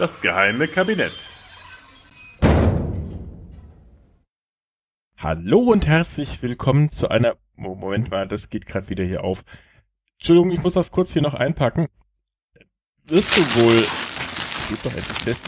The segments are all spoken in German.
Das geheime Kabinett. Hallo und herzlich willkommen zu einer. Moment mal, das geht gerade wieder hier auf. Entschuldigung, ich muss das kurz hier noch einpacken. Wirst du wohl. Ich kleb doch endlich fest.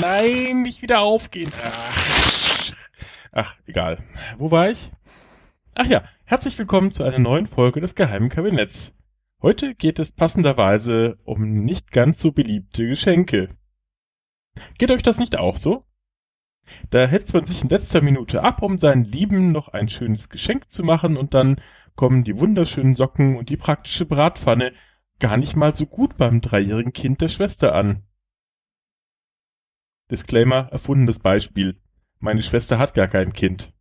Nein, nicht wieder aufgehen. Ach, ach, egal. Wo war ich? Ach ja, herzlich willkommen zu einer neuen Folge des Geheimen Kabinetts. Heute geht es passenderweise um nicht ganz so beliebte Geschenke. Geht euch das nicht auch so? Da hetzt man sich in letzter Minute ab, um seinen Lieben noch ein schönes Geschenk zu machen und dann kommen die wunderschönen Socken und die praktische Bratpfanne gar nicht mal so gut beim dreijährigen Kind der Schwester an. Disclaimer, erfundenes Beispiel. Meine Schwester hat gar kein Kind.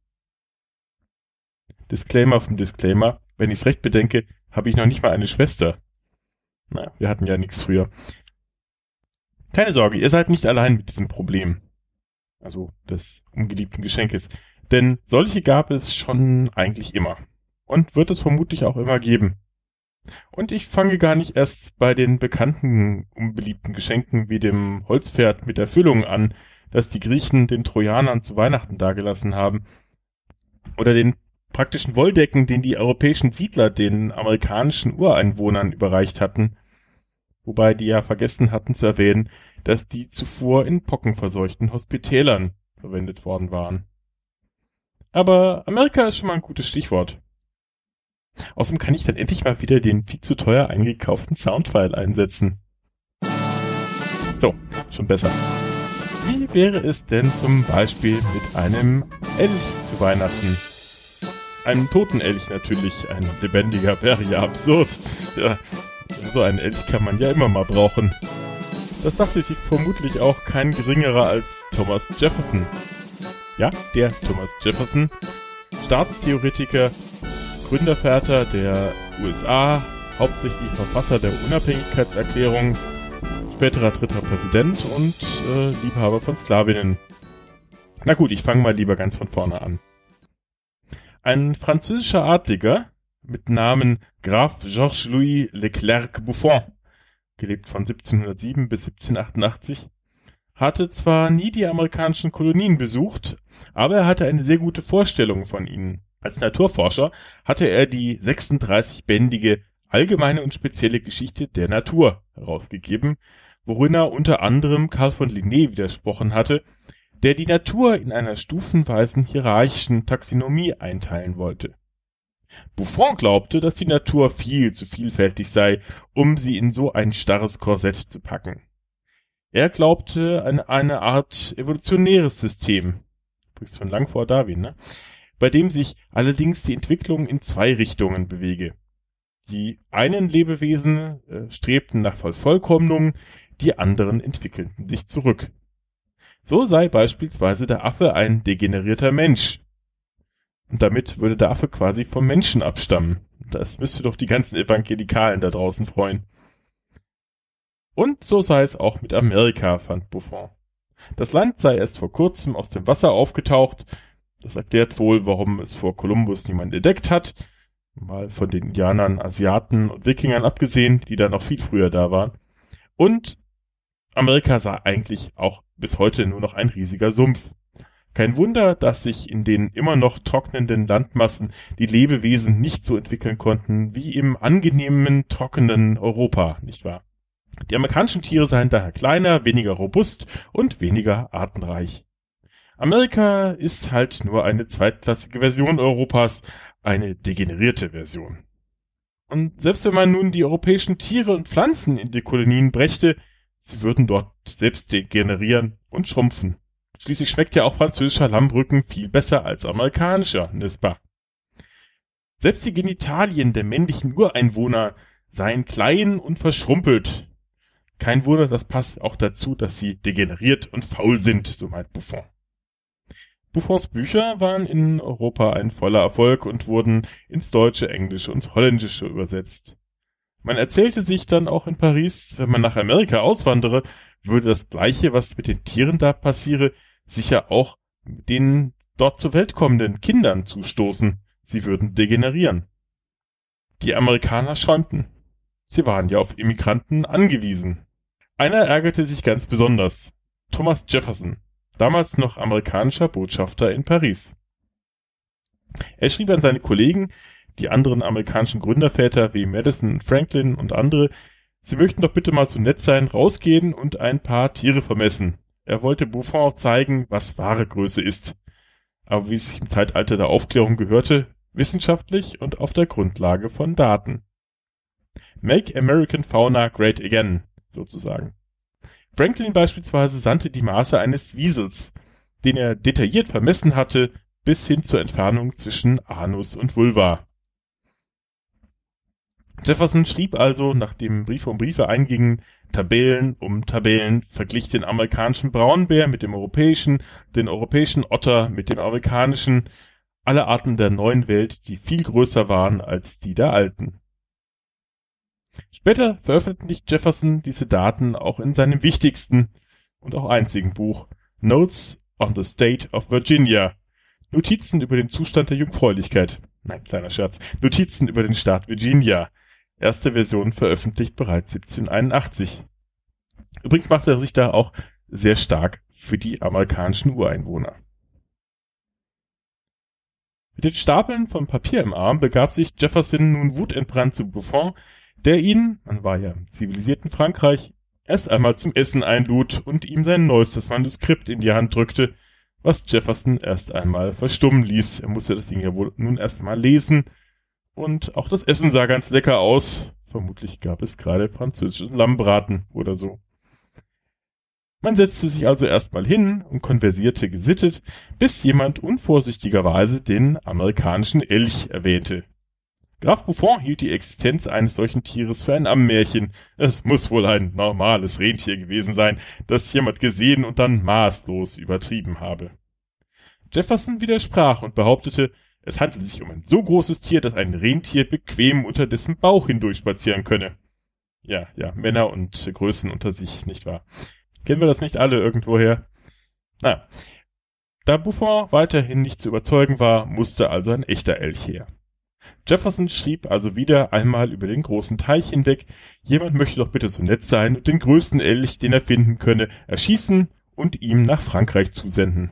Disclaimer vom Disclaimer. Wenn ich's recht bedenke, habe ich noch nicht mal eine Schwester. Na, wir hatten ja nichts früher. Keine Sorge, ihr seid nicht allein mit diesem Problem. Also des ungeliebten Geschenkes. Denn solche gab es schon eigentlich immer. Und wird es vermutlich auch immer geben. Und ich fange gar nicht erst bei den bekannten unbeliebten Geschenken wie dem Holzpferd mit Erfüllung an, das die Griechen den Trojanern zu Weihnachten dagelassen haben. Oder den praktischen Wolldecken, den die europäischen Siedler den amerikanischen Ureinwohnern überreicht hatten wobei die ja vergessen hatten zu erwähnen, dass die zuvor in pockenverseuchten Hospitälern verwendet worden waren. Aber Amerika ist schon mal ein gutes Stichwort. Außerdem kann ich dann endlich mal wieder den viel zu teuer eingekauften Soundfile einsetzen. So, schon besser. Wie wäre es denn zum Beispiel mit einem Elch zu Weihnachten? Einem toten Elch natürlich, ein lebendiger wäre ja absurd. Ja, so einen Elch kann man ja immer mal brauchen. Das dachte sich vermutlich auch kein geringerer als Thomas Jefferson. Ja, der Thomas Jefferson, Staatstheoretiker, Gründerväter der USA, hauptsächlich Verfasser der Unabhängigkeitserklärung, späterer dritter Präsident und äh, Liebhaber von Sklavinnen. Na gut, ich fange mal lieber ganz von vorne an. Ein französischer Adliger, mit Namen Graf Georges-Louis Leclerc Buffon, gelebt von 1707 bis 1788, hatte zwar nie die amerikanischen Kolonien besucht, aber er hatte eine sehr gute Vorstellung von ihnen. Als Naturforscher hatte er die 36-bändige Allgemeine und spezielle Geschichte der Natur herausgegeben, worin er unter anderem Karl von Linné widersprochen hatte, der die Natur in einer stufenweisen hierarchischen Taxonomie einteilen wollte. Buffon glaubte, dass die Natur viel zu vielfältig sei, um sie in so ein starres Korsett zu packen. Er glaubte an eine Art evolutionäres System, übrigens von lang vor Darwin, ne? bei dem sich allerdings die Entwicklung in zwei Richtungen bewege. Die einen Lebewesen äh, strebten nach Vollkommnung, die anderen entwickelten sich zurück. So sei beispielsweise der Affe ein degenerierter Mensch, und damit würde der Affe quasi vom Menschen abstammen. Das müsste doch die ganzen Evangelikalen da draußen freuen. Und so sei es auch mit Amerika, fand Buffon. Das Land sei erst vor kurzem aus dem Wasser aufgetaucht. Das erklärt wohl, warum es vor Kolumbus niemand entdeckt hat. Mal von den Indianern, Asiaten und Wikingern abgesehen, die da noch viel früher da waren. Und Amerika sei eigentlich auch bis heute nur noch ein riesiger Sumpf. Kein Wunder, dass sich in den immer noch trocknenden Landmassen die Lebewesen nicht so entwickeln konnten wie im angenehmen, trockenen Europa, nicht wahr? Die amerikanischen Tiere seien daher kleiner, weniger robust und weniger artenreich. Amerika ist halt nur eine zweitklassige Version Europas, eine degenerierte Version. Und selbst wenn man nun die europäischen Tiere und Pflanzen in die Kolonien brächte, sie würden dort selbst degenerieren und schrumpfen. Schließlich schmeckt ja auch französischer Lammrücken viel besser als amerikanischer, n'est-ce pas? Selbst die Genitalien der männlichen Ureinwohner seien klein und verschrumpelt. Kein Wunder, das passt auch dazu, dass sie degeneriert und faul sind, so meint Buffon. Buffons Bücher waren in Europa ein voller Erfolg und wurden ins Deutsche, Englische und Holländische übersetzt. Man erzählte sich dann auch in Paris, wenn man nach Amerika auswandere, würde das Gleiche, was mit den Tieren da passiere, sicher auch den dort zur Welt kommenden Kindern zustoßen. Sie würden degenerieren. Die Amerikaner schäumten. Sie waren ja auf Immigranten angewiesen. Einer ärgerte sich ganz besonders. Thomas Jefferson, damals noch amerikanischer Botschafter in Paris. Er schrieb an seine Kollegen, die anderen amerikanischen Gründerväter wie Madison, Franklin und andere, sie möchten doch bitte mal so nett sein, rausgehen und ein paar Tiere vermessen. Er wollte Buffon zeigen, was wahre Größe ist. Aber wie es sich im Zeitalter der Aufklärung gehörte, wissenschaftlich und auf der Grundlage von Daten. Make American Fauna Great Again, sozusagen. Franklin beispielsweise sandte die Maße eines Wiesels, den er detailliert vermessen hatte, bis hin zur Entfernung zwischen Anus und Vulva. Jefferson schrieb also, nachdem Briefe um Briefe eingingen, Tabellen um Tabellen, verglich den amerikanischen Braunbär mit dem europäischen, den europäischen Otter mit dem amerikanischen, alle Arten der neuen Welt, die viel größer waren als die der alten. Später veröffentlicht Jefferson diese Daten auch in seinem wichtigsten und auch einzigen Buch Notes on the State of Virginia. Notizen über den Zustand der Jungfräulichkeit. Nein, kleiner Scherz. Notizen über den Staat Virginia. Erste Version veröffentlicht bereits 1781. Übrigens machte er sich da auch sehr stark für die amerikanischen Ureinwohner. Mit den Stapeln von Papier im Arm begab sich Jefferson nun wutentbrannt zu Buffon, der ihn, man war ja im zivilisierten Frankreich, erst einmal zum Essen einlud und ihm sein neuestes Manuskript in die Hand drückte, was Jefferson erst einmal verstummen ließ. Er musste das Ding ja wohl nun erst mal lesen. Und auch das Essen sah ganz lecker aus. Vermutlich gab es gerade französischen Lammbraten oder so. Man setzte sich also erstmal hin und konversierte gesittet, bis jemand unvorsichtigerweise den amerikanischen Elch erwähnte. Graf Buffon hielt die Existenz eines solchen Tieres für ein Ammärchen. Es muss wohl ein normales Rentier gewesen sein, das jemand gesehen und dann maßlos übertrieben habe. Jefferson widersprach und behauptete, es handelt sich um ein so großes Tier, dass ein Rentier bequem unter dessen Bauch hindurch spazieren könne. Ja, ja, Männer und Größen unter sich, nicht wahr? Kennen wir das nicht alle irgendwoher? Na, da Buffon weiterhin nicht zu überzeugen war, musste also ein echter Elch her. Jefferson schrieb also wieder einmal über den großen Teich hinweg, jemand möchte doch bitte so nett sein und den größten Elch, den er finden könne, erschießen und ihm nach Frankreich zusenden.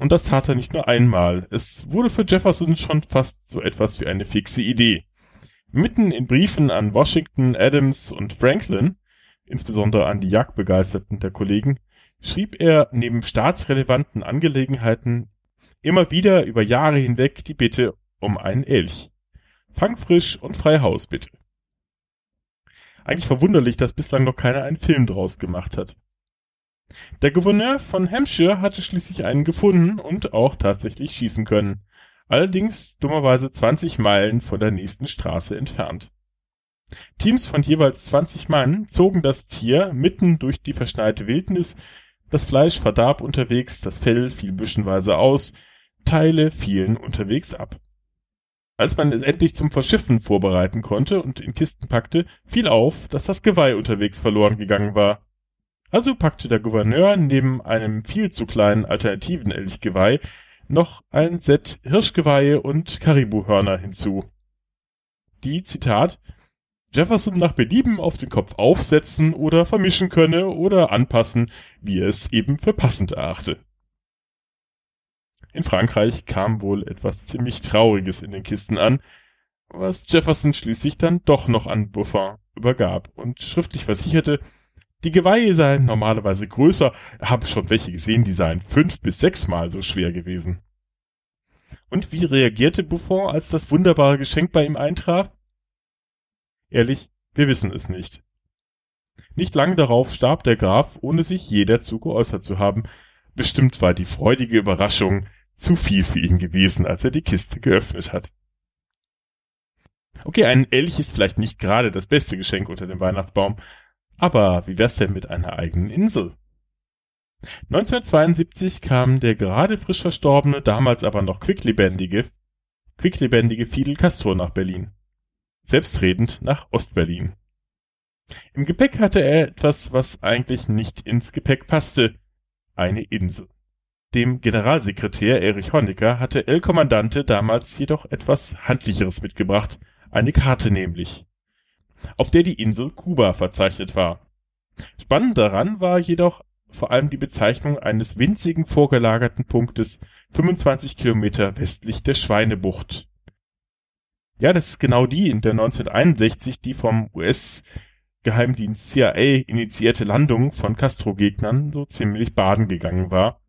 Und das tat er nicht nur einmal, es wurde für Jefferson schon fast so etwas wie eine fixe Idee. Mitten in Briefen an Washington, Adams und Franklin, insbesondere an die Jagdbegeisterten der Kollegen, schrieb er neben staatsrelevanten Angelegenheiten immer wieder über Jahre hinweg die Bitte um einen Elch. Fangfrisch und frei Haus, bitte. Eigentlich verwunderlich, dass bislang noch keiner einen Film draus gemacht hat. Der Gouverneur von Hampshire hatte schließlich einen gefunden und auch tatsächlich schießen können. Allerdings dummerweise 20 Meilen von der nächsten Straße entfernt. Teams von jeweils 20 Mann zogen das Tier mitten durch die verschneite Wildnis, das Fleisch verdarb unterwegs, das Fell fiel büschenweise aus, Teile fielen unterwegs ab. Als man es endlich zum Verschiffen vorbereiten konnte und in Kisten packte, fiel auf, dass das Geweih unterwegs verloren gegangen war. Also packte der Gouverneur neben einem viel zu kleinen alternativen Elchgeweih noch ein Set Hirschgeweihe und Karibuhörner hinzu. Die, Zitat, Jefferson nach Belieben auf den Kopf aufsetzen oder vermischen könne oder anpassen, wie er es eben für passend erachte. In Frankreich kam wohl etwas ziemlich Trauriges in den Kisten an, was Jefferson schließlich dann doch noch an Buffon übergab und schriftlich versicherte, die Geweihe seien normalerweise größer, er habe schon welche gesehen, die seien fünf bis sechsmal so schwer gewesen. Und wie reagierte Buffon, als das wunderbare Geschenk bei ihm eintraf? Ehrlich, wir wissen es nicht. Nicht lang darauf starb der Graf, ohne sich je dazu geäußert zu haben. Bestimmt war die freudige Überraschung, zu viel für ihn gewesen, als er die Kiste geöffnet hat. Okay, ein Elch ist vielleicht nicht gerade das beste Geschenk unter dem Weihnachtsbaum, aber wie wär's denn mit einer eigenen Insel? 1972 kam der gerade frisch verstorbene, damals aber noch quicklebendige, quicklebendige Fidel Castro nach Berlin. Selbstredend nach Ostberlin. Im Gepäck hatte er etwas, was eigentlich nicht ins Gepäck passte. Eine Insel. Dem Generalsekretär Erich Honecker hatte El Kommandante damals jedoch etwas Handlicheres mitgebracht, eine Karte nämlich, auf der die Insel Kuba verzeichnet war. Spannend daran war jedoch vor allem die Bezeichnung eines winzigen vorgelagerten Punktes 25 Kilometer westlich der Schweinebucht. Ja, das ist genau die, in der 1961 die vom US-Geheimdienst CIA initiierte Landung von Castro-Gegnern so ziemlich baden gegangen war.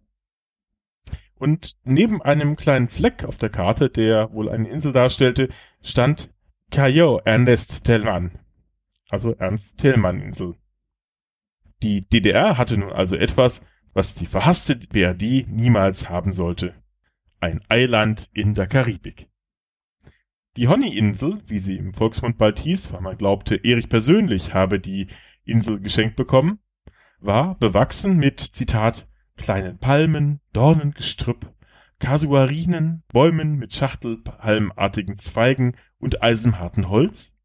Und neben einem kleinen Fleck auf der Karte, der wohl eine Insel darstellte, stand Cayo Ernest Tellmann, also Ernst Tellmann Insel. Die DDR hatte nun also etwas, was die verhasste BRD niemals haben sollte. Ein Eiland in der Karibik. Die Honey-Insel, wie sie im Volksmund bald hieß, weil man glaubte, Erich persönlich habe die Insel geschenkt bekommen, war bewachsen mit, Zitat, kleinen Palmen, Dornengestrüpp, Kasuarinen, Bäumen mit schachtelpalmartigen Zweigen und eisenharten Holz,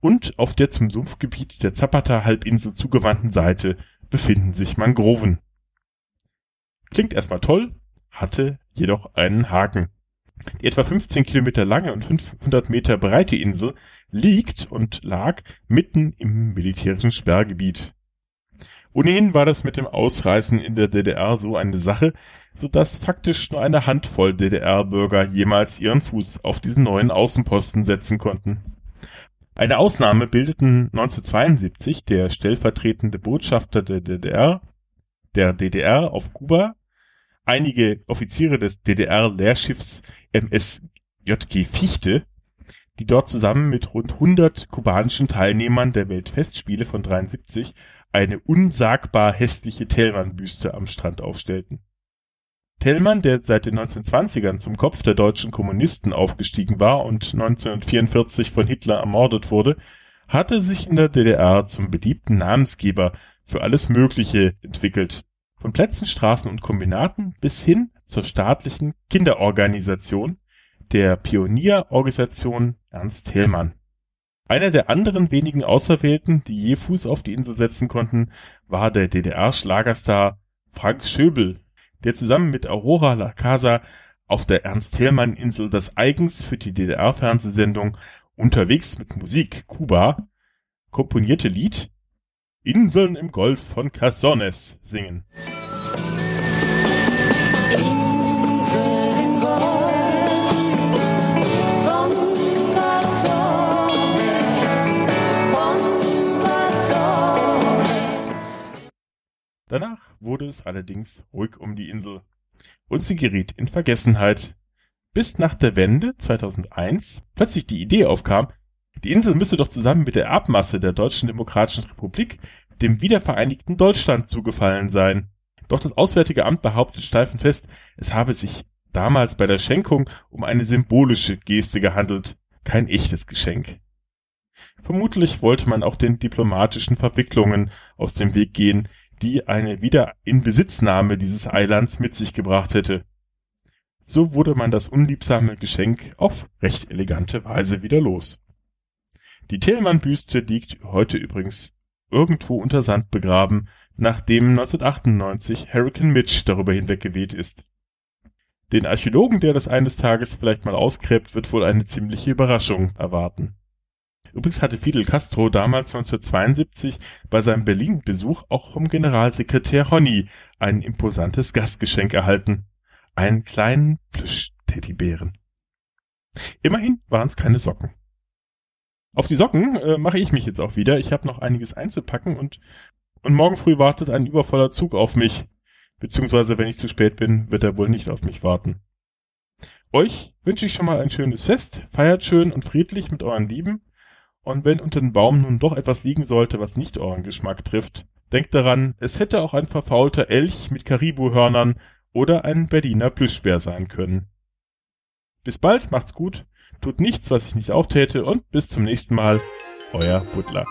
und auf der zum Sumpfgebiet der Zapata-Halbinsel zugewandten Seite befinden sich Mangroven. Klingt erstmal toll, hatte jedoch einen Haken. Die etwa 15 Kilometer lange und 500 Meter breite Insel liegt und lag mitten im militärischen Sperrgebiet. Ohnehin war das mit dem Ausreißen in der DDR so eine Sache, so dass faktisch nur eine Handvoll DDR-Bürger jemals ihren Fuß auf diesen neuen Außenposten setzen konnten. Eine Ausnahme bildeten 1972 der stellvertretende Botschafter der DDR, der DDR auf Kuba, einige Offiziere des DDR-Leerschiffs MS JG Fichte, die dort zusammen mit rund 100 kubanischen Teilnehmern der Weltfestspiele von 73 eine unsagbar hässliche Tellmann-Büste am Strand aufstellten Thälmann, der seit den 1920ern zum Kopf der deutschen Kommunisten aufgestiegen war und 1944 von Hitler ermordet wurde, hatte sich in der DDR zum beliebten Namensgeber für alles Mögliche entwickelt, von Plätzen, Straßen und Kombinaten bis hin zur staatlichen Kinderorganisation, der Pionierorganisation Ernst Thälmann. Einer der anderen wenigen Auserwählten, die je Fuß auf die Insel setzen konnten, war der DDR-Schlagerstar Frank Schöbel, der zusammen mit Aurora La Casa auf der Ernst-Thälmann-Insel das eigens für die DDR-Fernsehsendung Unterwegs mit Musik Kuba komponierte Lied Inseln im Golf von Casones singen. Danach wurde es allerdings ruhig um die Insel und sie geriet in Vergessenheit, bis nach der Wende 2001 plötzlich die Idee aufkam, die Insel müsse doch zusammen mit der Erbmasse der Deutschen Demokratischen Republik dem wiedervereinigten Deutschland zugefallen sein. Doch das Auswärtige Amt behauptet steifen fest, es habe sich damals bei der Schenkung um eine symbolische Geste gehandelt, kein echtes Geschenk. Vermutlich wollte man auch den diplomatischen Verwicklungen aus dem Weg gehen, die eine Wiederinbesitznahme dieses Eilands mit sich gebracht hätte. So wurde man das unliebsame Geschenk auf recht elegante Weise wieder los. Die Tillmann-Büste liegt heute übrigens irgendwo unter Sand begraben, nachdem 1998 Hurricane Mitch darüber hinweggeweht ist. Den Archäologen, der das eines Tages vielleicht mal ausgräbt, wird wohl eine ziemliche Überraschung erwarten. Übrigens hatte Fidel Castro damals 1972 bei seinem Berlin-Besuch auch vom Generalsekretär Honny ein imposantes Gastgeschenk erhalten. Einen kleinen Plüsch-Teddybären. Immerhin waren es keine Socken. Auf die Socken äh, mache ich mich jetzt auch wieder. Ich habe noch einiges einzupacken und, und morgen früh wartet ein übervoller Zug auf mich. Beziehungsweise, wenn ich zu spät bin, wird er wohl nicht auf mich warten. Euch wünsche ich schon mal ein schönes Fest. Feiert schön und friedlich mit euren Lieben und wenn unter dem Baum nun doch etwas liegen sollte, was nicht euren Geschmack trifft, denkt daran, es hätte auch ein verfaulter Elch mit Karibuhörnern oder ein Berliner Plüschbär sein können. Bis bald, macht's gut, tut nichts, was ich nicht auch täte und bis zum nächsten Mal, euer Butler.